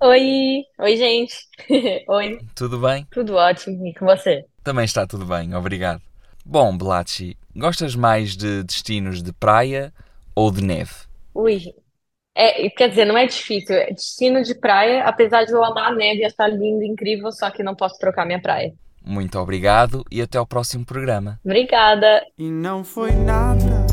Oi, oi gente. Oi, tudo bem? tudo ótimo. E com você? Também está tudo bem, obrigado. Bom, Blachi, gostas mais de destinos de praia ou de neve? Ui, é, quer dizer, não é difícil. É destino de praia, apesar de eu amar a neve e achar lindo, incrível, só que não posso trocar minha praia. Muito obrigado e até ao próximo programa. Obrigada. E não foi nada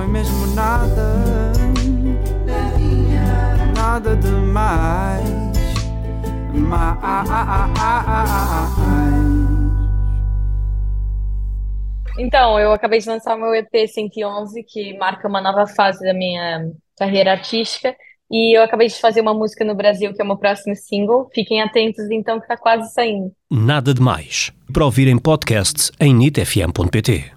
foi mesmo nada, nada demais. Mais. Então, eu acabei de lançar o meu EP 111, que marca uma nova fase da minha carreira artística. E eu acabei de fazer uma música no Brasil, que é o meu próximo single. Fiquem atentos, então, que tá quase saindo. Nada de Mais. Para ouvir em podcast em nitfm.pt.